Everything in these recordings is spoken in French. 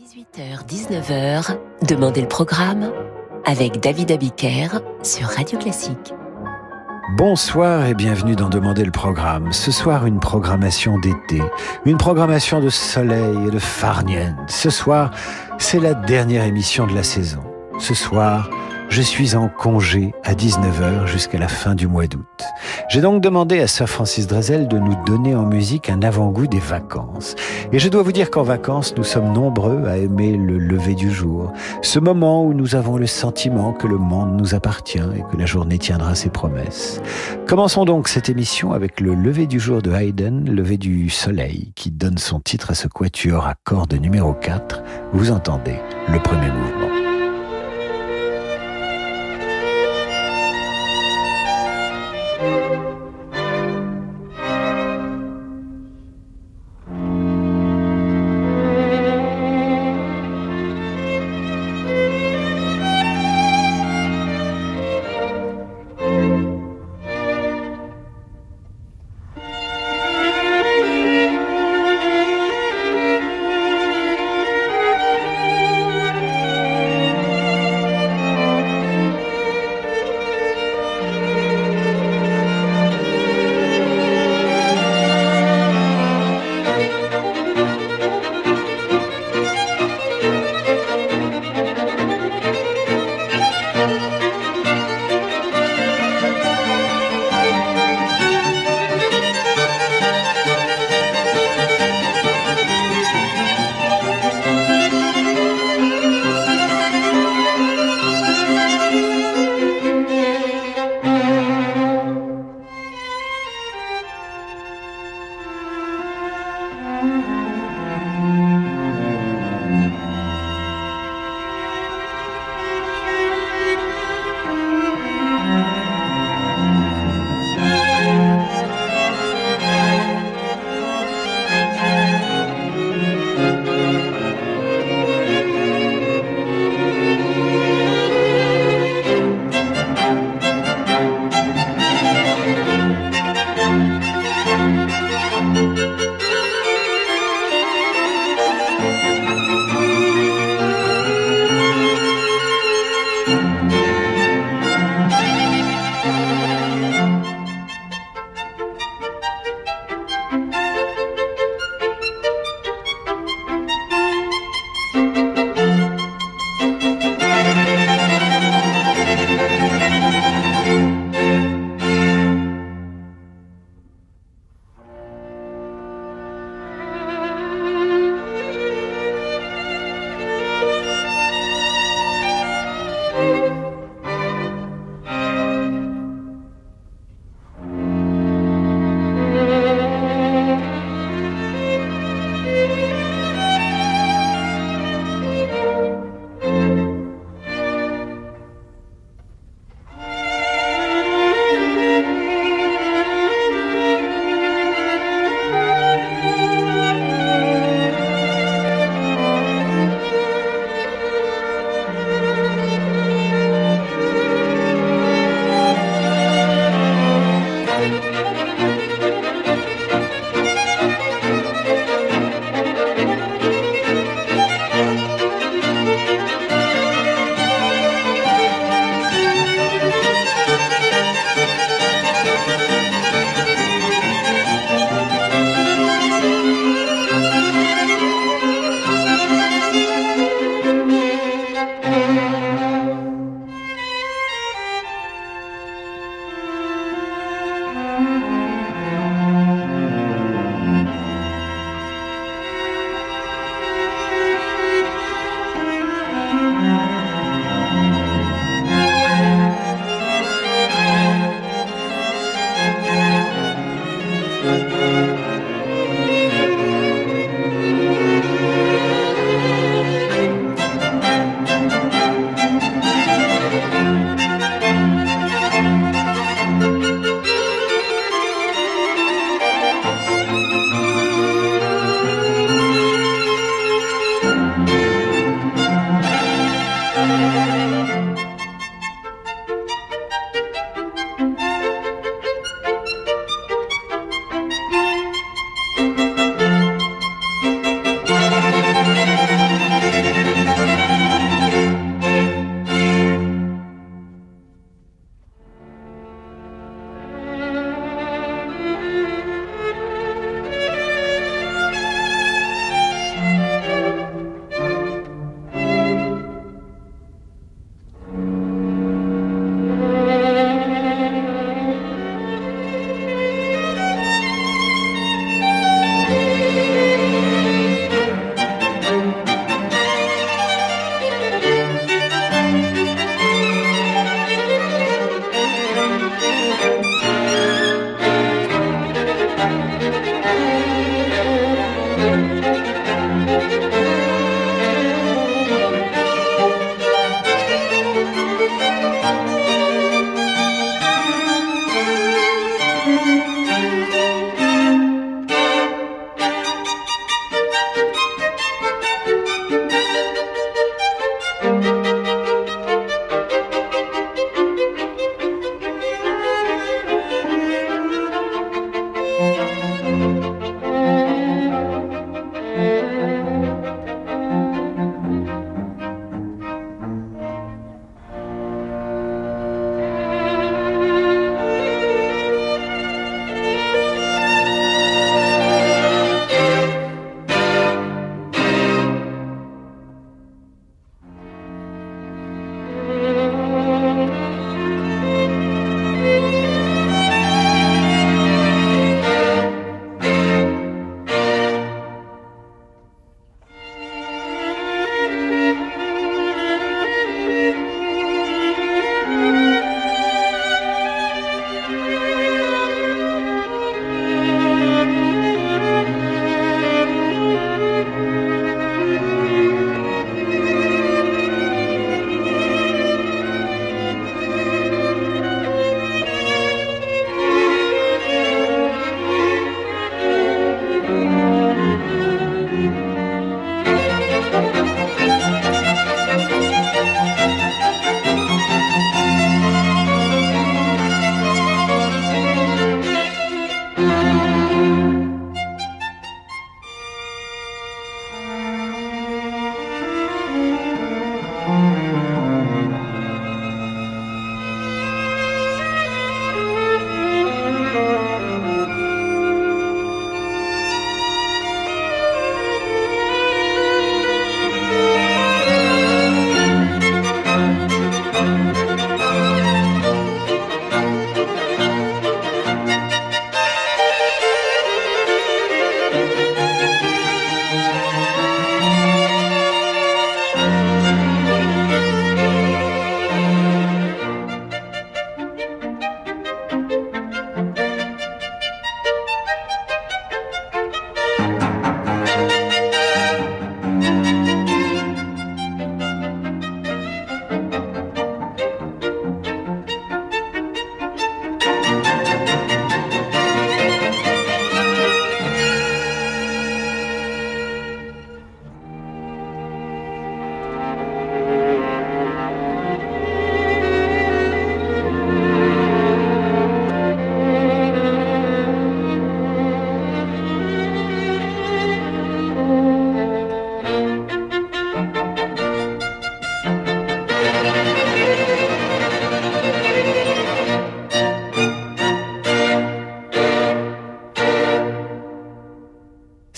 18h-19h, Demandez le programme avec David Abiker sur Radio Classique. Bonsoir et bienvenue dans Demander le programme. Ce soir, une programmation d'été, une programmation de soleil et de farnienne. Ce soir, c'est la dernière émission de la saison. Ce soir, je suis en congé à 19h jusqu'à la fin du mois d'août. J'ai donc demandé à Sir Francis Drezel de nous donner en musique un avant-goût des vacances. Et je dois vous dire qu'en vacances, nous sommes nombreux à aimer le lever du jour, ce moment où nous avons le sentiment que le monde nous appartient et que la journée tiendra ses promesses. Commençons donc cette émission avec le lever du jour de Haydn, lever du soleil, qui donne son titre à ce quatuor à cordes numéro 4. Vous entendez le premier mouvement.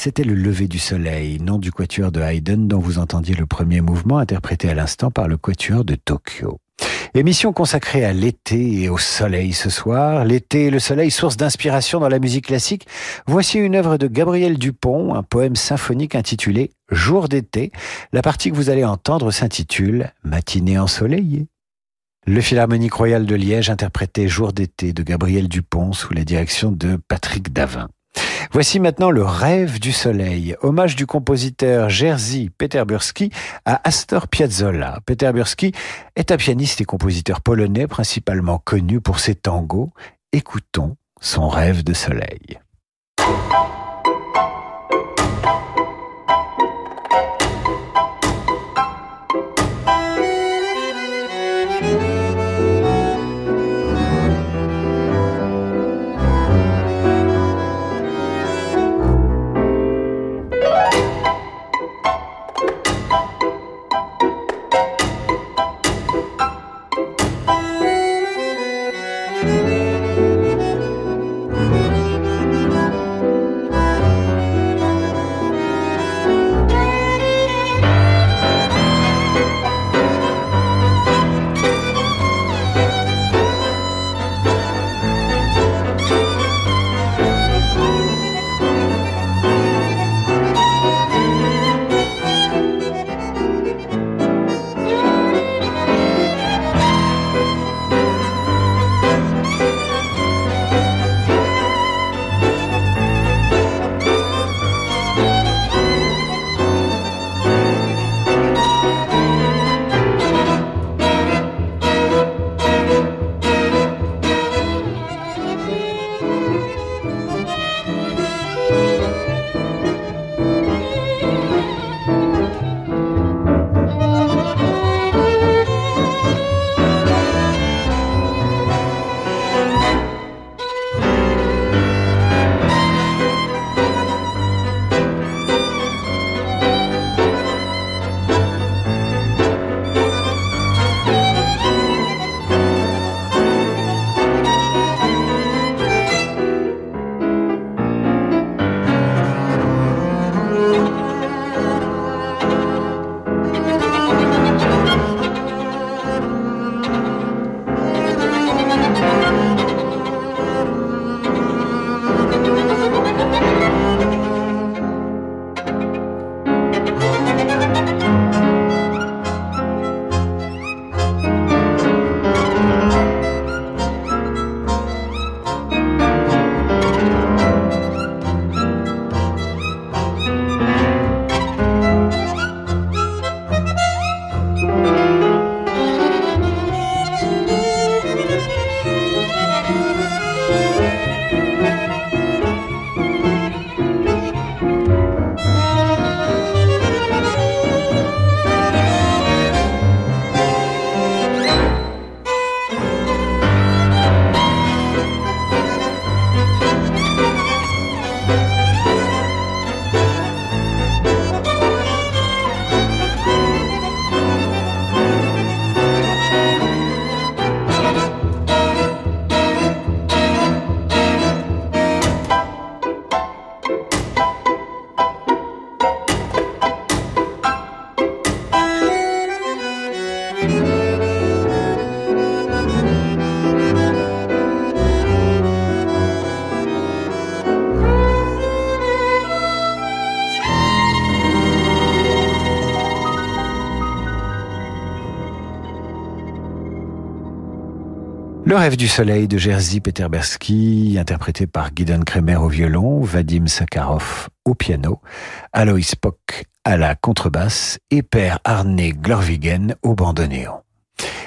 C'était le lever du soleil, nom du quatuor de Haydn dont vous entendiez le premier mouvement interprété à l'instant par le quatuor de Tokyo. Émission consacrée à l'été et au soleil ce soir. L'été et le soleil, source d'inspiration dans la musique classique. Voici une œuvre de Gabriel Dupont, un poème symphonique intitulé Jour d'été. La partie que vous allez entendre s'intitule Matinée ensoleillée. Le Philharmonique Royal de Liège interprétait Jour d'été de Gabriel Dupont sous la direction de Patrick Davin. Voici maintenant le rêve du soleil, hommage du compositeur Jerzy Peterburski à Astor Piazzolla. Peterburski est un pianiste et compositeur polonais principalement connu pour ses tangos. Écoutons son rêve de soleil. Le rêve du soleil de Jerzy Peterberski, interprété par Gideon Kremer au violon, Vadim Sakharov au piano, Alois Pock à la contrebasse et Père Arne Glorvigen au bandoneon.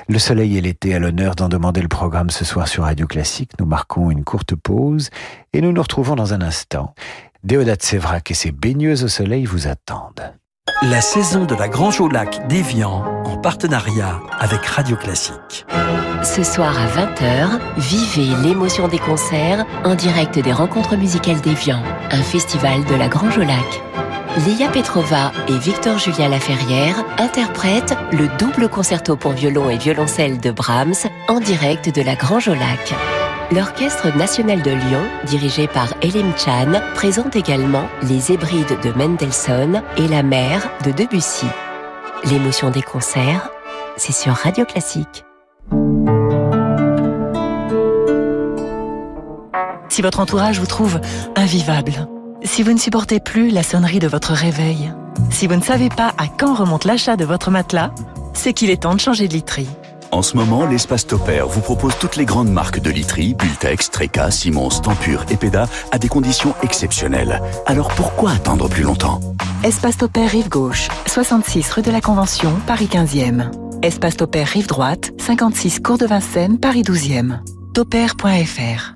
Le soleil et l'été à l'honneur d'en demander le programme ce soir sur Radio Classique. Nous marquons une courte pause et nous nous retrouvons dans un instant. Déodat Sévrac et ses baigneuses au soleil vous attendent. La saison de la Grange au Lac d'Evian en partenariat avec Radio Classique. Ce soir à 20h, vivez l'émotion des concerts en direct des rencontres musicales d'Evian, un festival de la Grange au Lac. Léa Petrova et Victor Julien Laferrière interprètent le double concerto pour violon et violoncelle de Brahms en direct de la Grange au Lac. L'Orchestre national de Lyon, dirigé par Elim Chan, présente également Les Hébrides de Mendelssohn et La mer de Debussy. L'émotion des concerts, c'est sur Radio Classique. Si votre entourage vous trouve invivable, si vous ne supportez plus la sonnerie de votre réveil, si vous ne savez pas à quand remonte l'achat de votre matelas, c'est qu'il est temps de changer de literie. En ce moment, l'espace Topair vous propose toutes les grandes marques de literie, Bultex, Treca, Simons, Tempur et Peda à des conditions exceptionnelles. Alors pourquoi attendre plus longtemps? Espace Topair Rive Gauche, 66 rue de la Convention, Paris 15e. Espace Topair Rive Droite, 56 Cours de Vincennes, Paris 12e. Topair.fr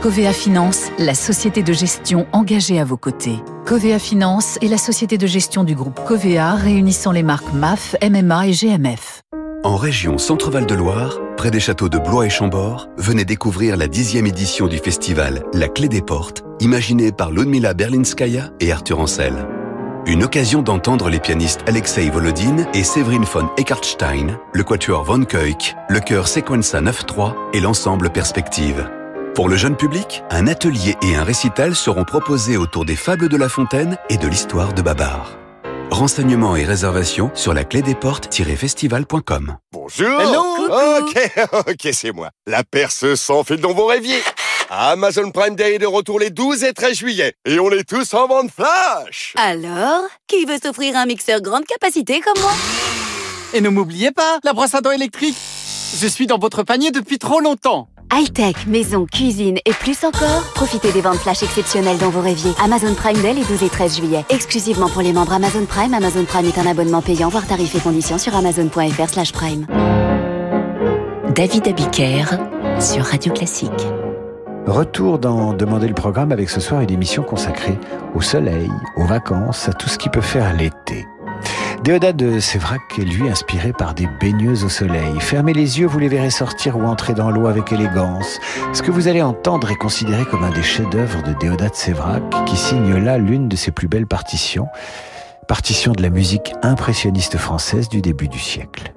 Covea Finance, la société de gestion engagée à vos côtés. Covea Finance est la société de gestion du groupe Covea réunissant les marques MAF, MMA et GMF. En région Centre-Val de Loire, près des châteaux de Blois et Chambord, venez découvrir la dixième édition du festival La Clé des Portes, imaginé par Ludmila Berlinskaya et Arthur Ancel. Une occasion d'entendre les pianistes Alexei Volodine et Séverine von Eckartstein, le quatuor Von Keuk, le chœur Sequenza 9-3 et l'ensemble Perspective. Pour le jeune public, un atelier et un récital seront proposés autour des fables de La Fontaine et de l'histoire de Babar. Renseignements et réservations sur la clé des portes-festival.com. Bonjour Hello Ok, ok, c'est moi. La perce sans fil dont vous rêviez. Amazon Prime Day est de retour les 12 et 13 juillet. Et on est tous en vente flash Alors, qui veut s'offrir un mixeur grande capacité comme moi? Et ne m'oubliez pas, la brosse à dents électrique Je suis dans votre panier depuis trop longtemps High-tech, maison, cuisine et plus encore Profitez des ventes flash exceptionnelles dont vous rêviez. Amazon Prime Day les 12 et 13 juillet. Exclusivement pour les membres Amazon Prime. Amazon Prime est un abonnement payant, voire tarifs et conditions sur amazon.fr slash prime. David Abiker sur Radio Classique. Retour dans Demander le programme avec ce soir une émission consacrée au soleil, aux vacances, à tout ce qui peut faire l'été. Déodat de Sévrac est lui inspiré par des baigneuses au soleil. Fermez les yeux, vous les verrez sortir ou entrer dans l'eau avec élégance. Ce que vous allez entendre est considéré comme un des chefs-d'œuvre de Déodat de Sévrac, qui signe là l'une de ses plus belles partitions, partition de la musique impressionniste française du début du siècle.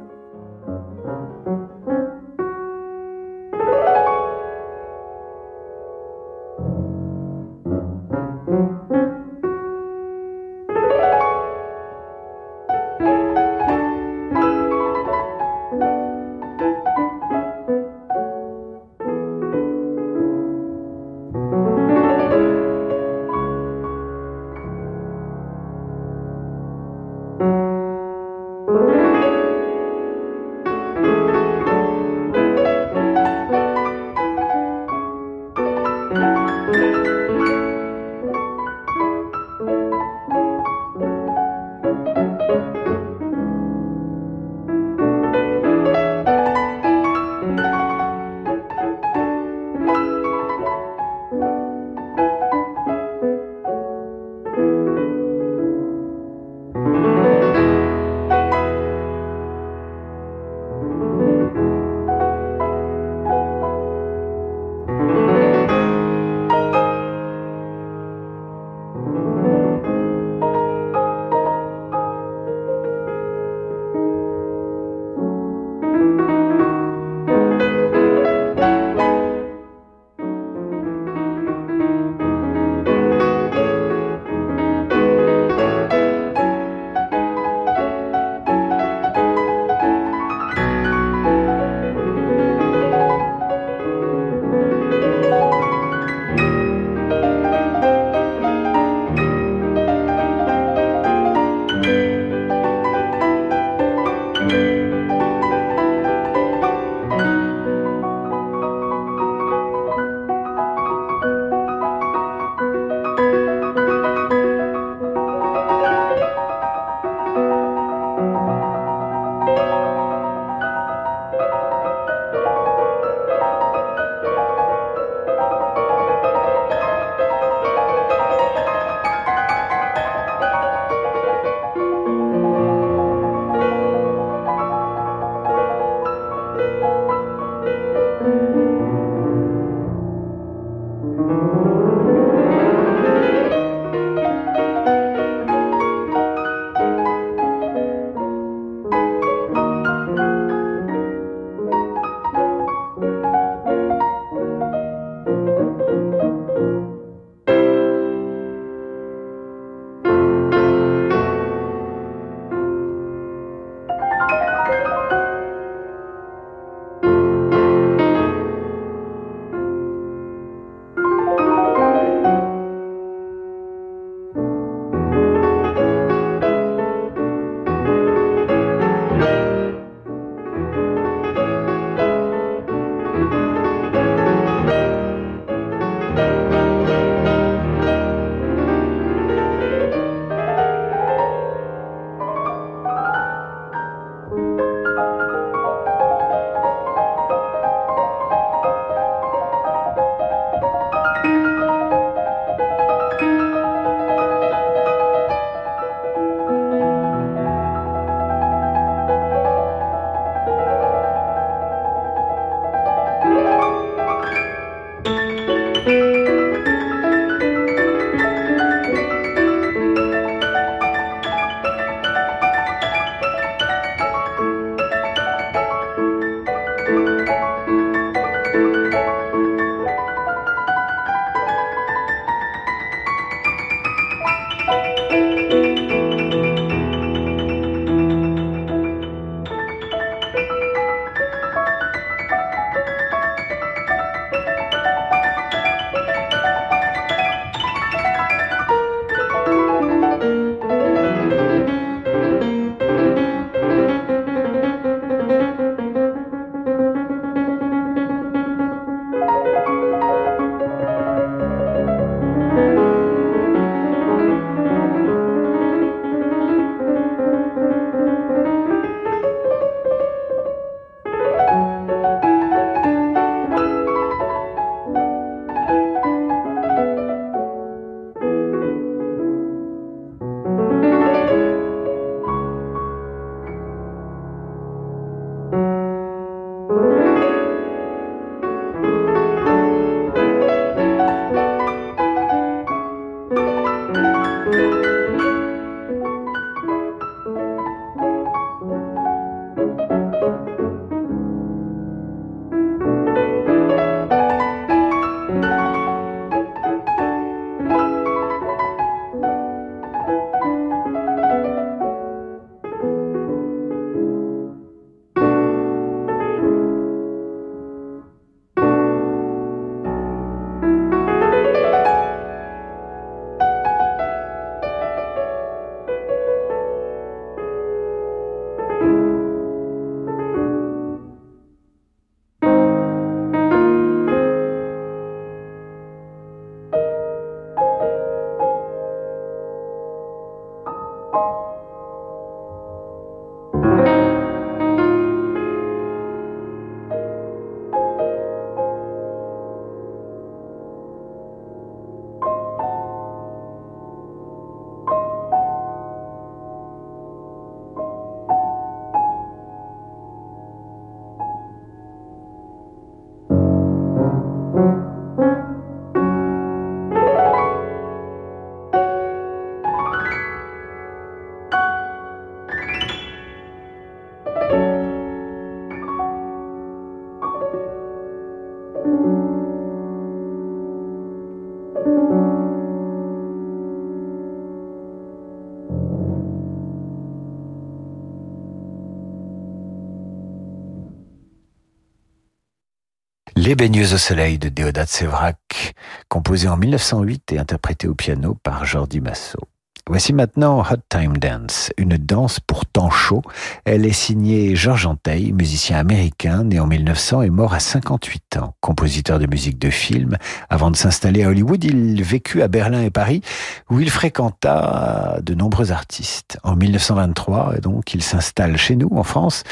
Les baigneuses au soleil de Déodat Sévrac, composé en 1908 et interprété au piano par Jordi Massot. Voici maintenant Hot Time Dance, une danse pour temps chaud. Elle est signée Georges Anteil, musicien américain, né en 1900 et mort à 58 ans. Compositeur de musique de film, avant de s'installer à Hollywood, il vécut à Berlin et Paris, où il fréquenta de nombreux artistes. En 1923, donc, il s'installe chez nous, en France,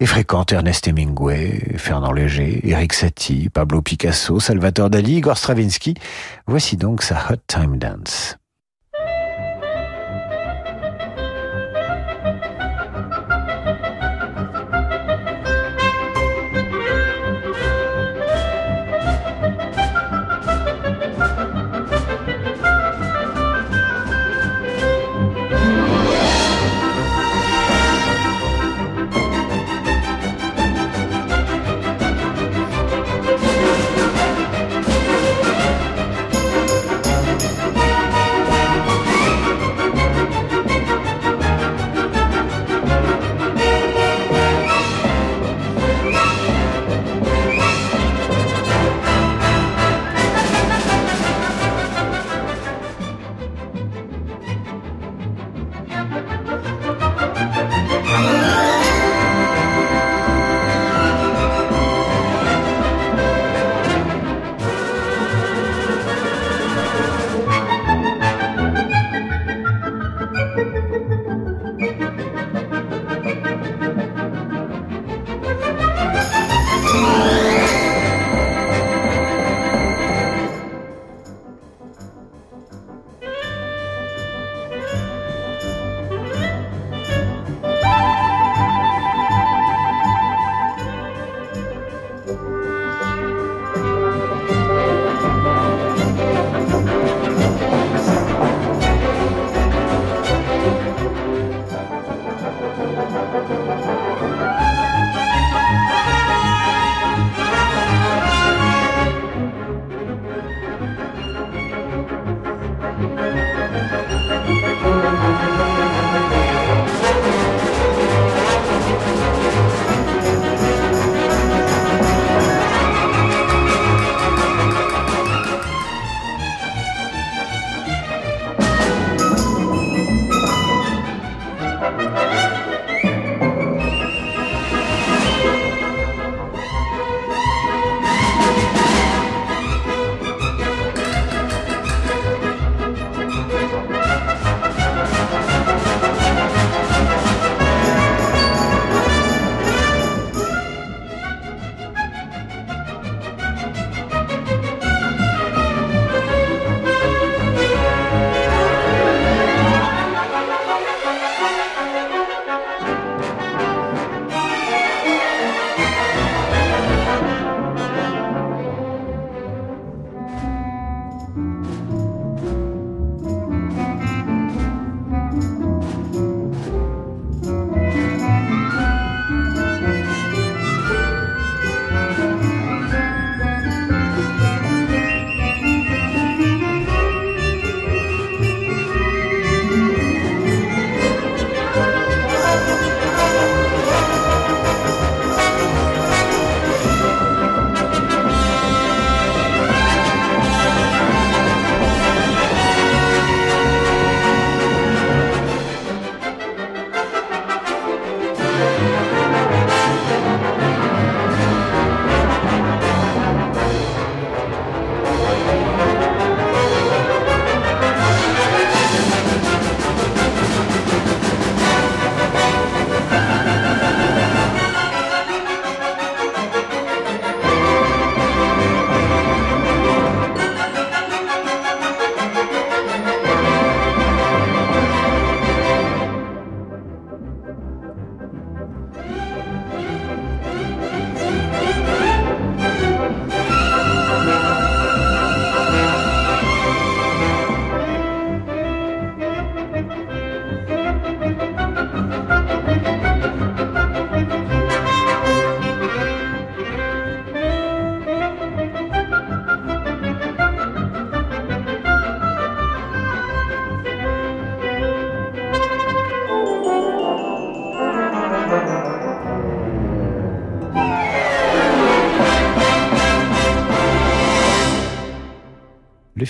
et fréquente Ernest Hemingway, Fernand Léger, Eric Satie, Pablo Picasso, Salvatore Dali, Igor Stravinsky. Voici donc sa Hot Time Dance.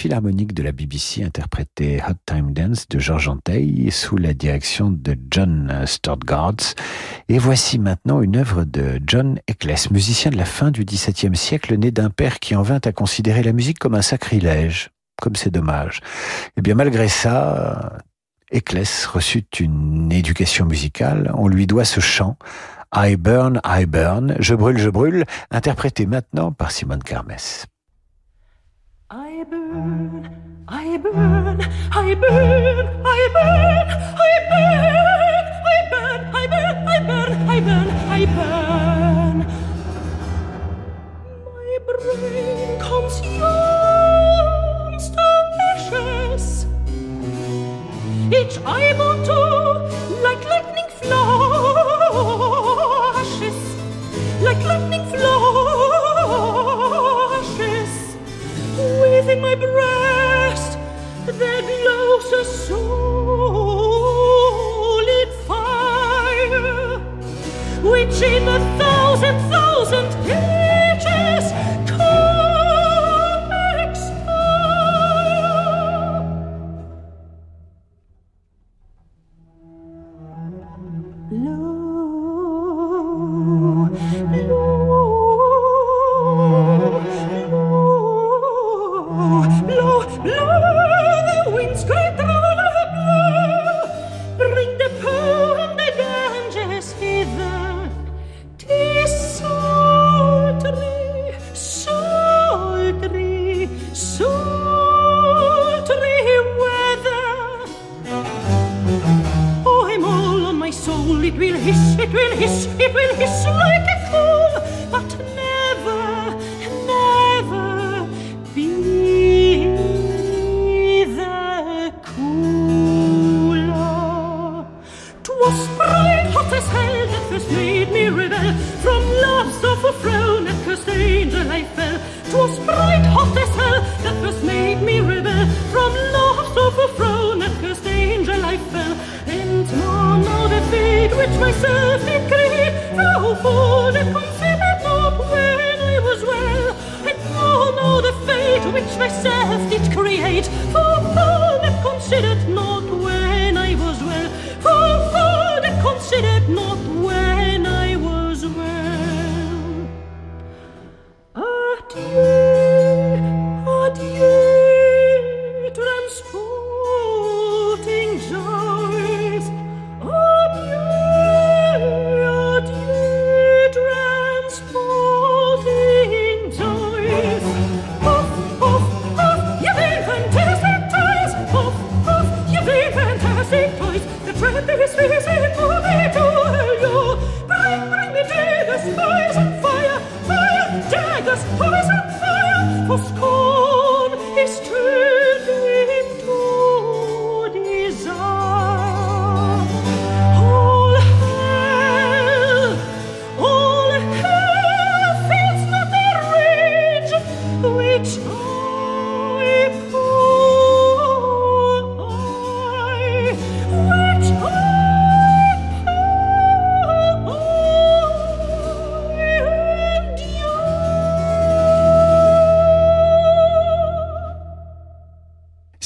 Philharmonique de la BBC interprétait Hot Time Dance de George Antheil sous la direction de John Sturtgards. Et voici maintenant une œuvre de John Eccles, musicien de la fin du XVIIe siècle, né d'un père qui en vint à considérer la musique comme un sacrilège. Comme c'est dommage. Eh bien, malgré ça, Eccles reçut une éducation musicale. On lui doit ce chant I Burn, I Burn, Je brûle, je brûle, interprété maintenant par Simone Carmes. I burn, I burn, I burn, I burn, I burn,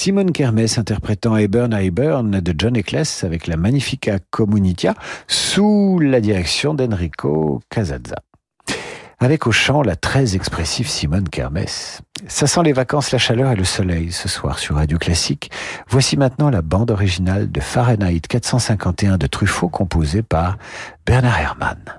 Simone Kermes interprétant I Burn, I de John Eccles avec la Magnifica Comunitia sous la direction d'Enrico Casazza. Avec au chant la très expressive Simone Kermes. Ça sent les vacances, la chaleur et le soleil ce soir sur Radio Classique. Voici maintenant la bande originale de Fahrenheit 451 de Truffaut composée par Bernard Herrmann.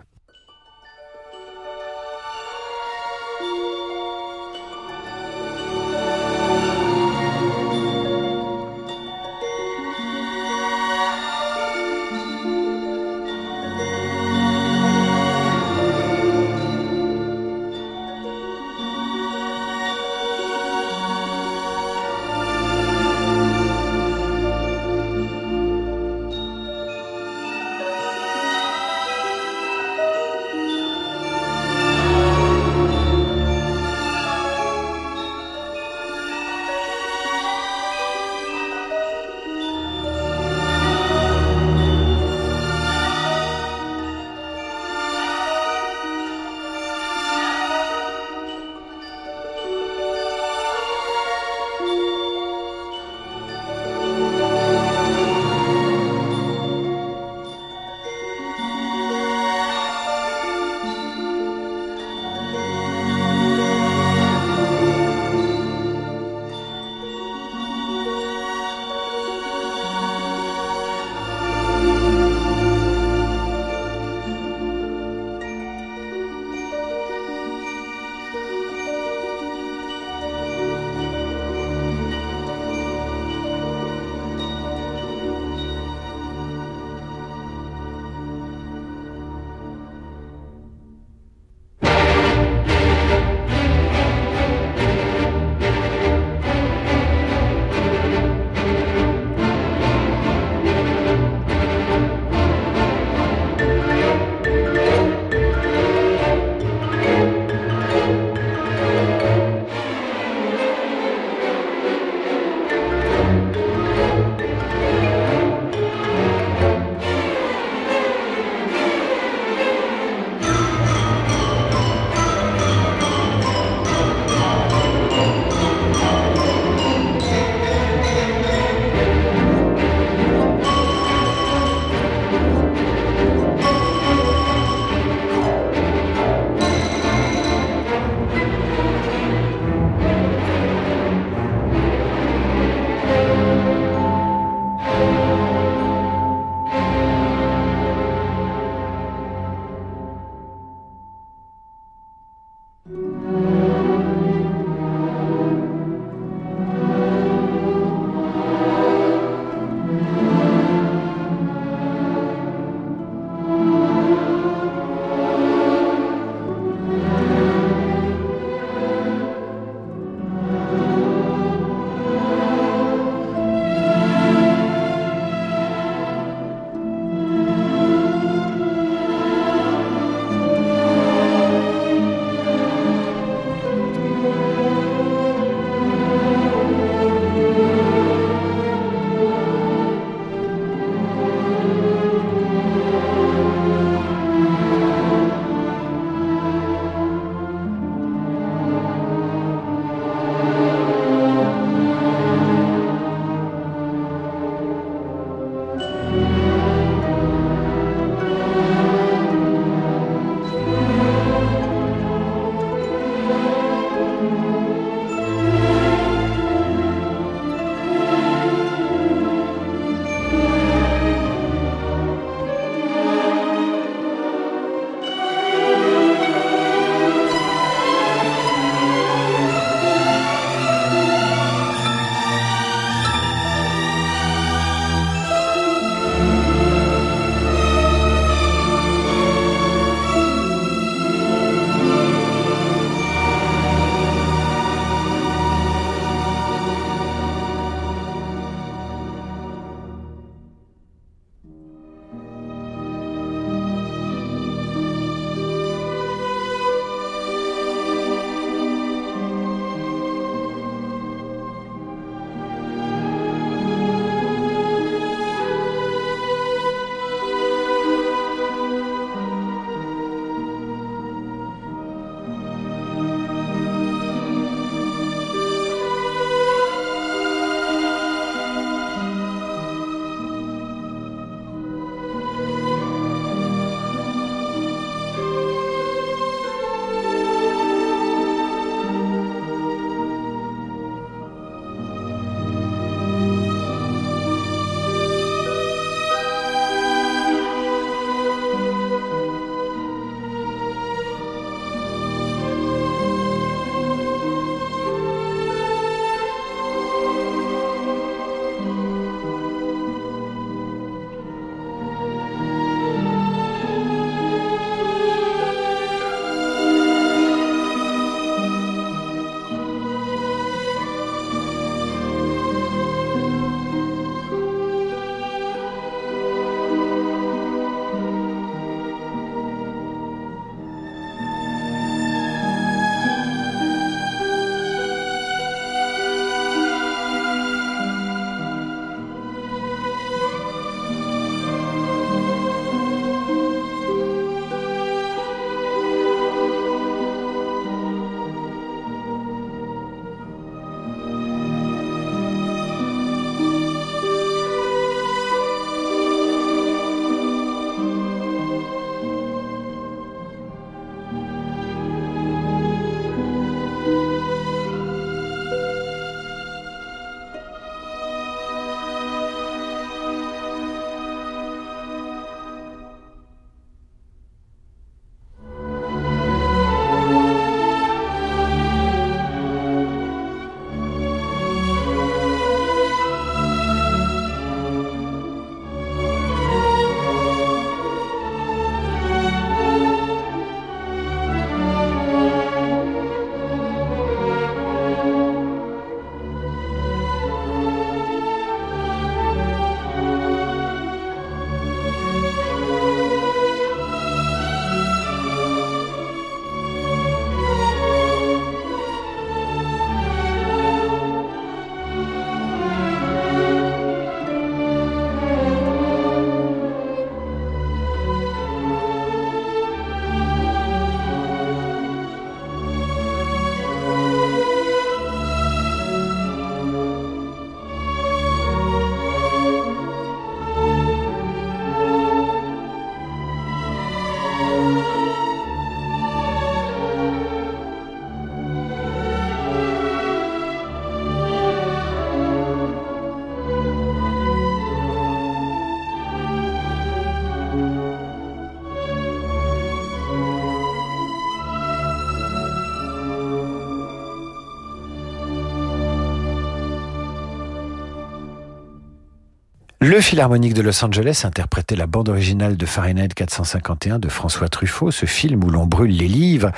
Le Philharmonique de Los Angeles interprétait la bande originale de Fahrenheit 451 de François Truffaut, ce film où l'on brûle les livres.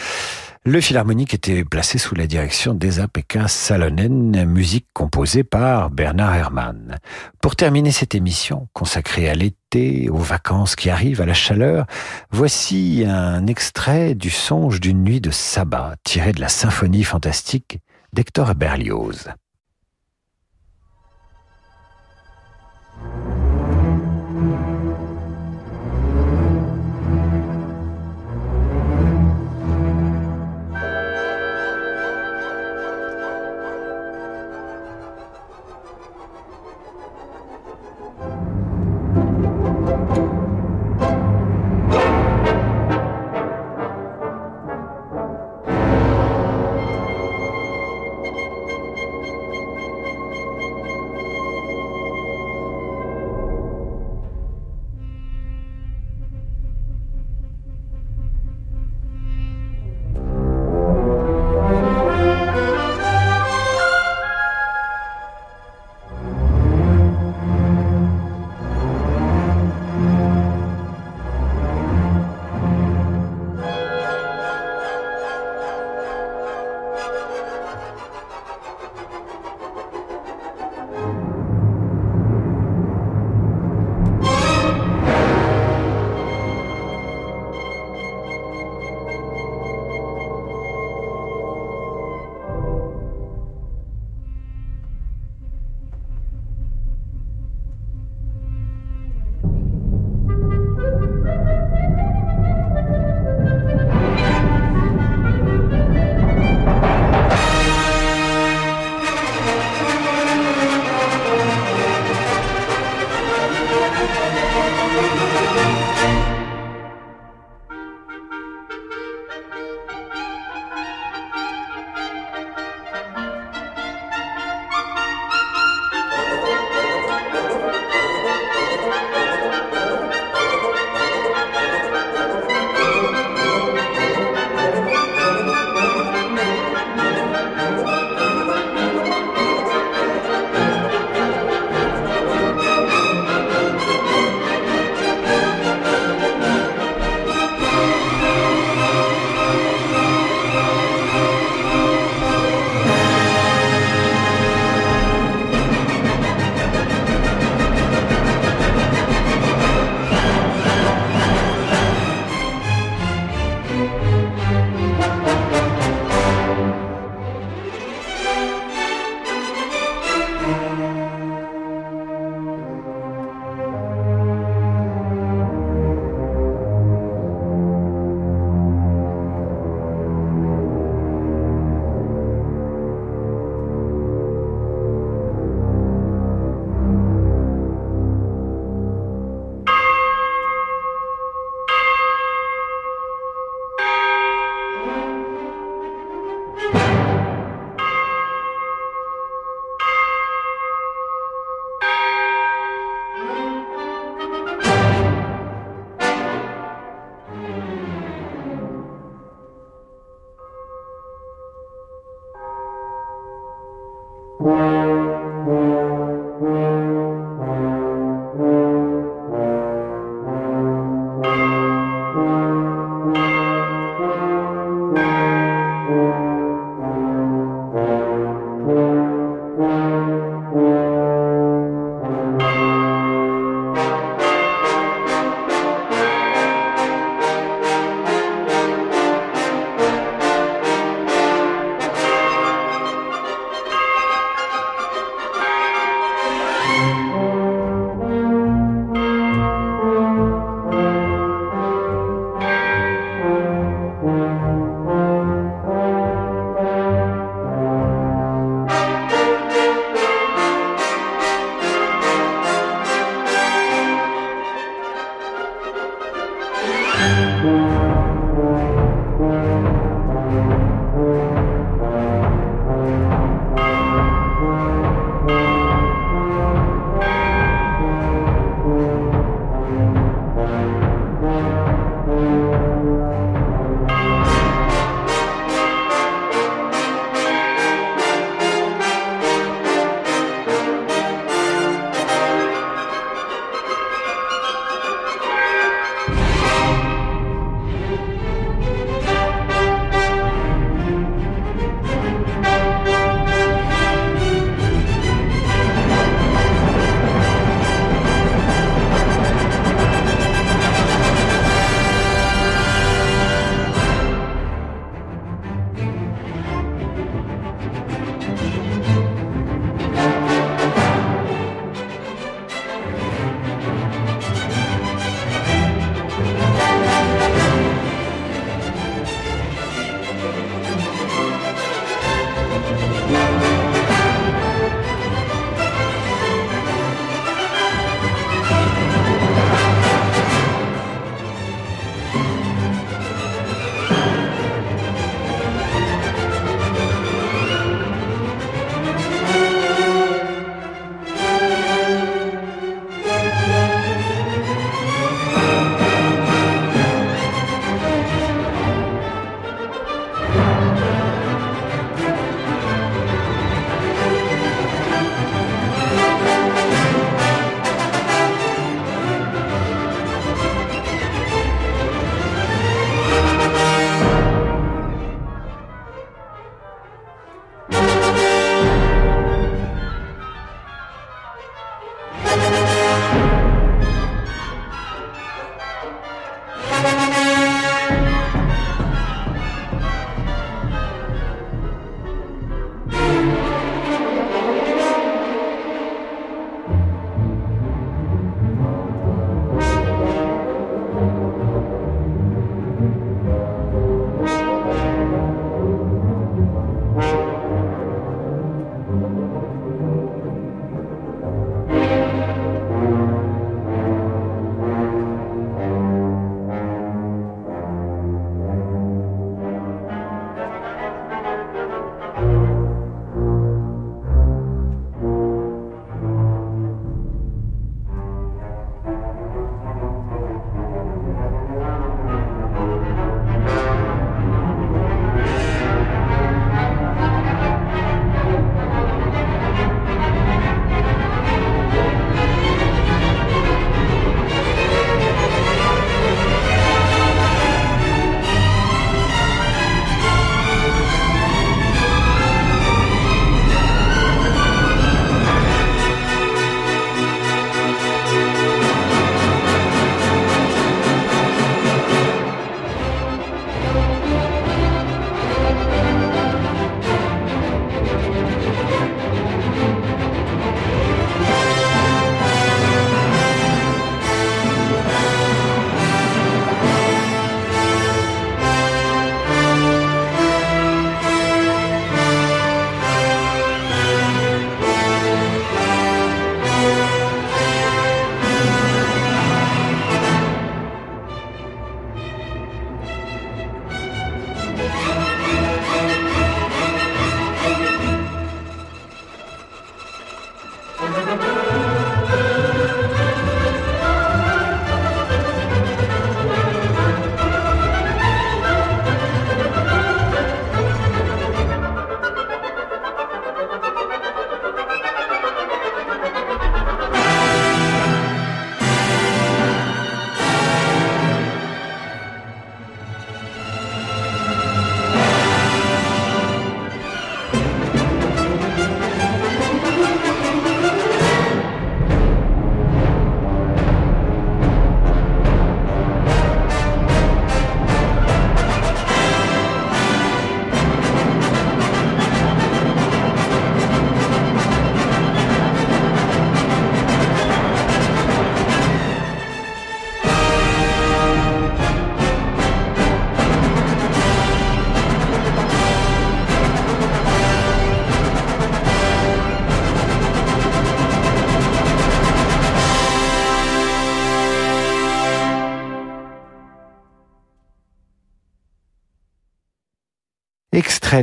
Le Philharmonique était placé sous la direction d'Esa-Pekka Salonen, musique composée par Bernard Herrmann. Pour terminer cette émission consacrée à l'été, aux vacances qui arrivent, à la chaleur, voici un extrait du songe d'une nuit de sabbat tiré de la symphonie fantastique d'Hector Berlioz.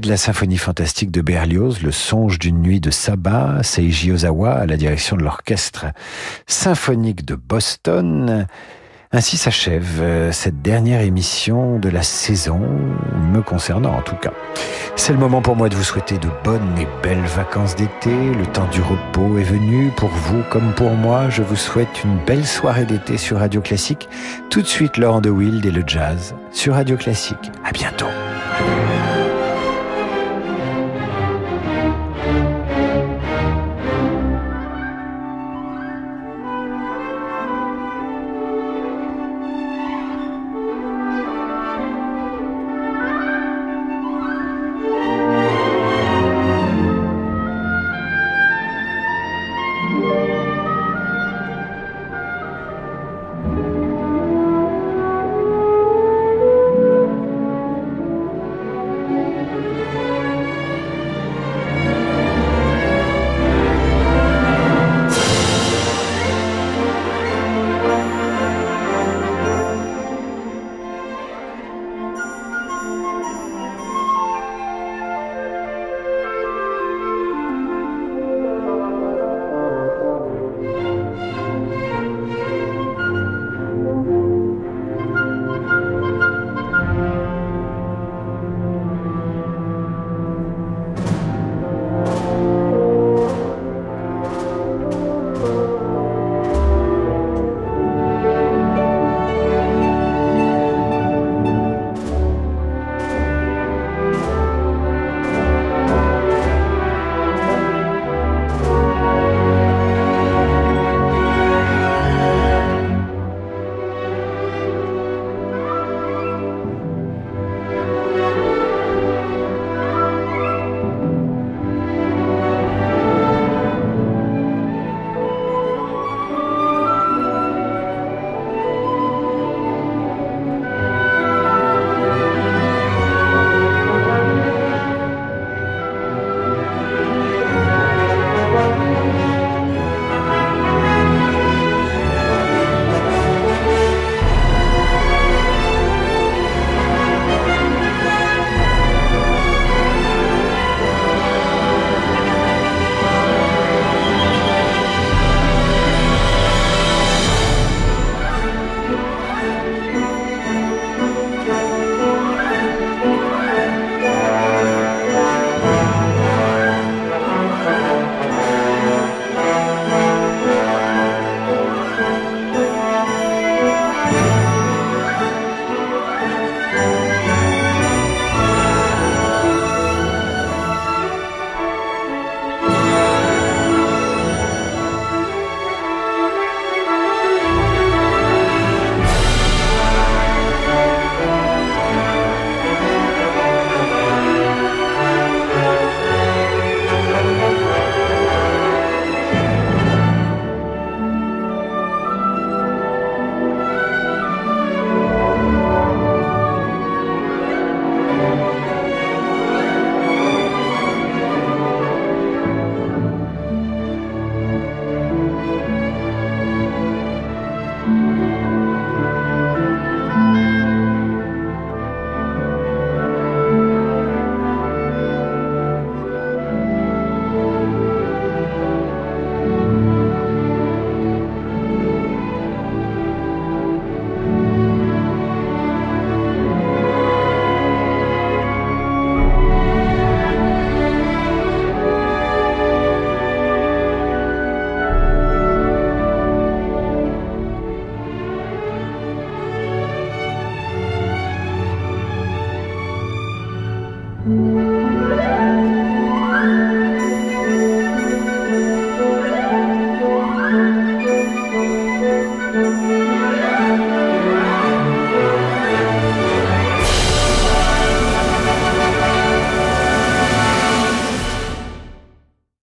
De la symphonie fantastique de Berlioz, Le songe d'une nuit de sabbat, Seiji Ozawa à la direction de l'orchestre symphonique de Boston. Ainsi s'achève euh, cette dernière émission de la saison, me concernant en tout cas. C'est le moment pour moi de vous souhaiter de bonnes et belles vacances d'été. Le temps du repos est venu pour vous comme pour moi. Je vous souhaite une belle soirée d'été sur Radio Classique. Tout de suite, Laurent de Wild et le jazz sur Radio Classique. À bientôt.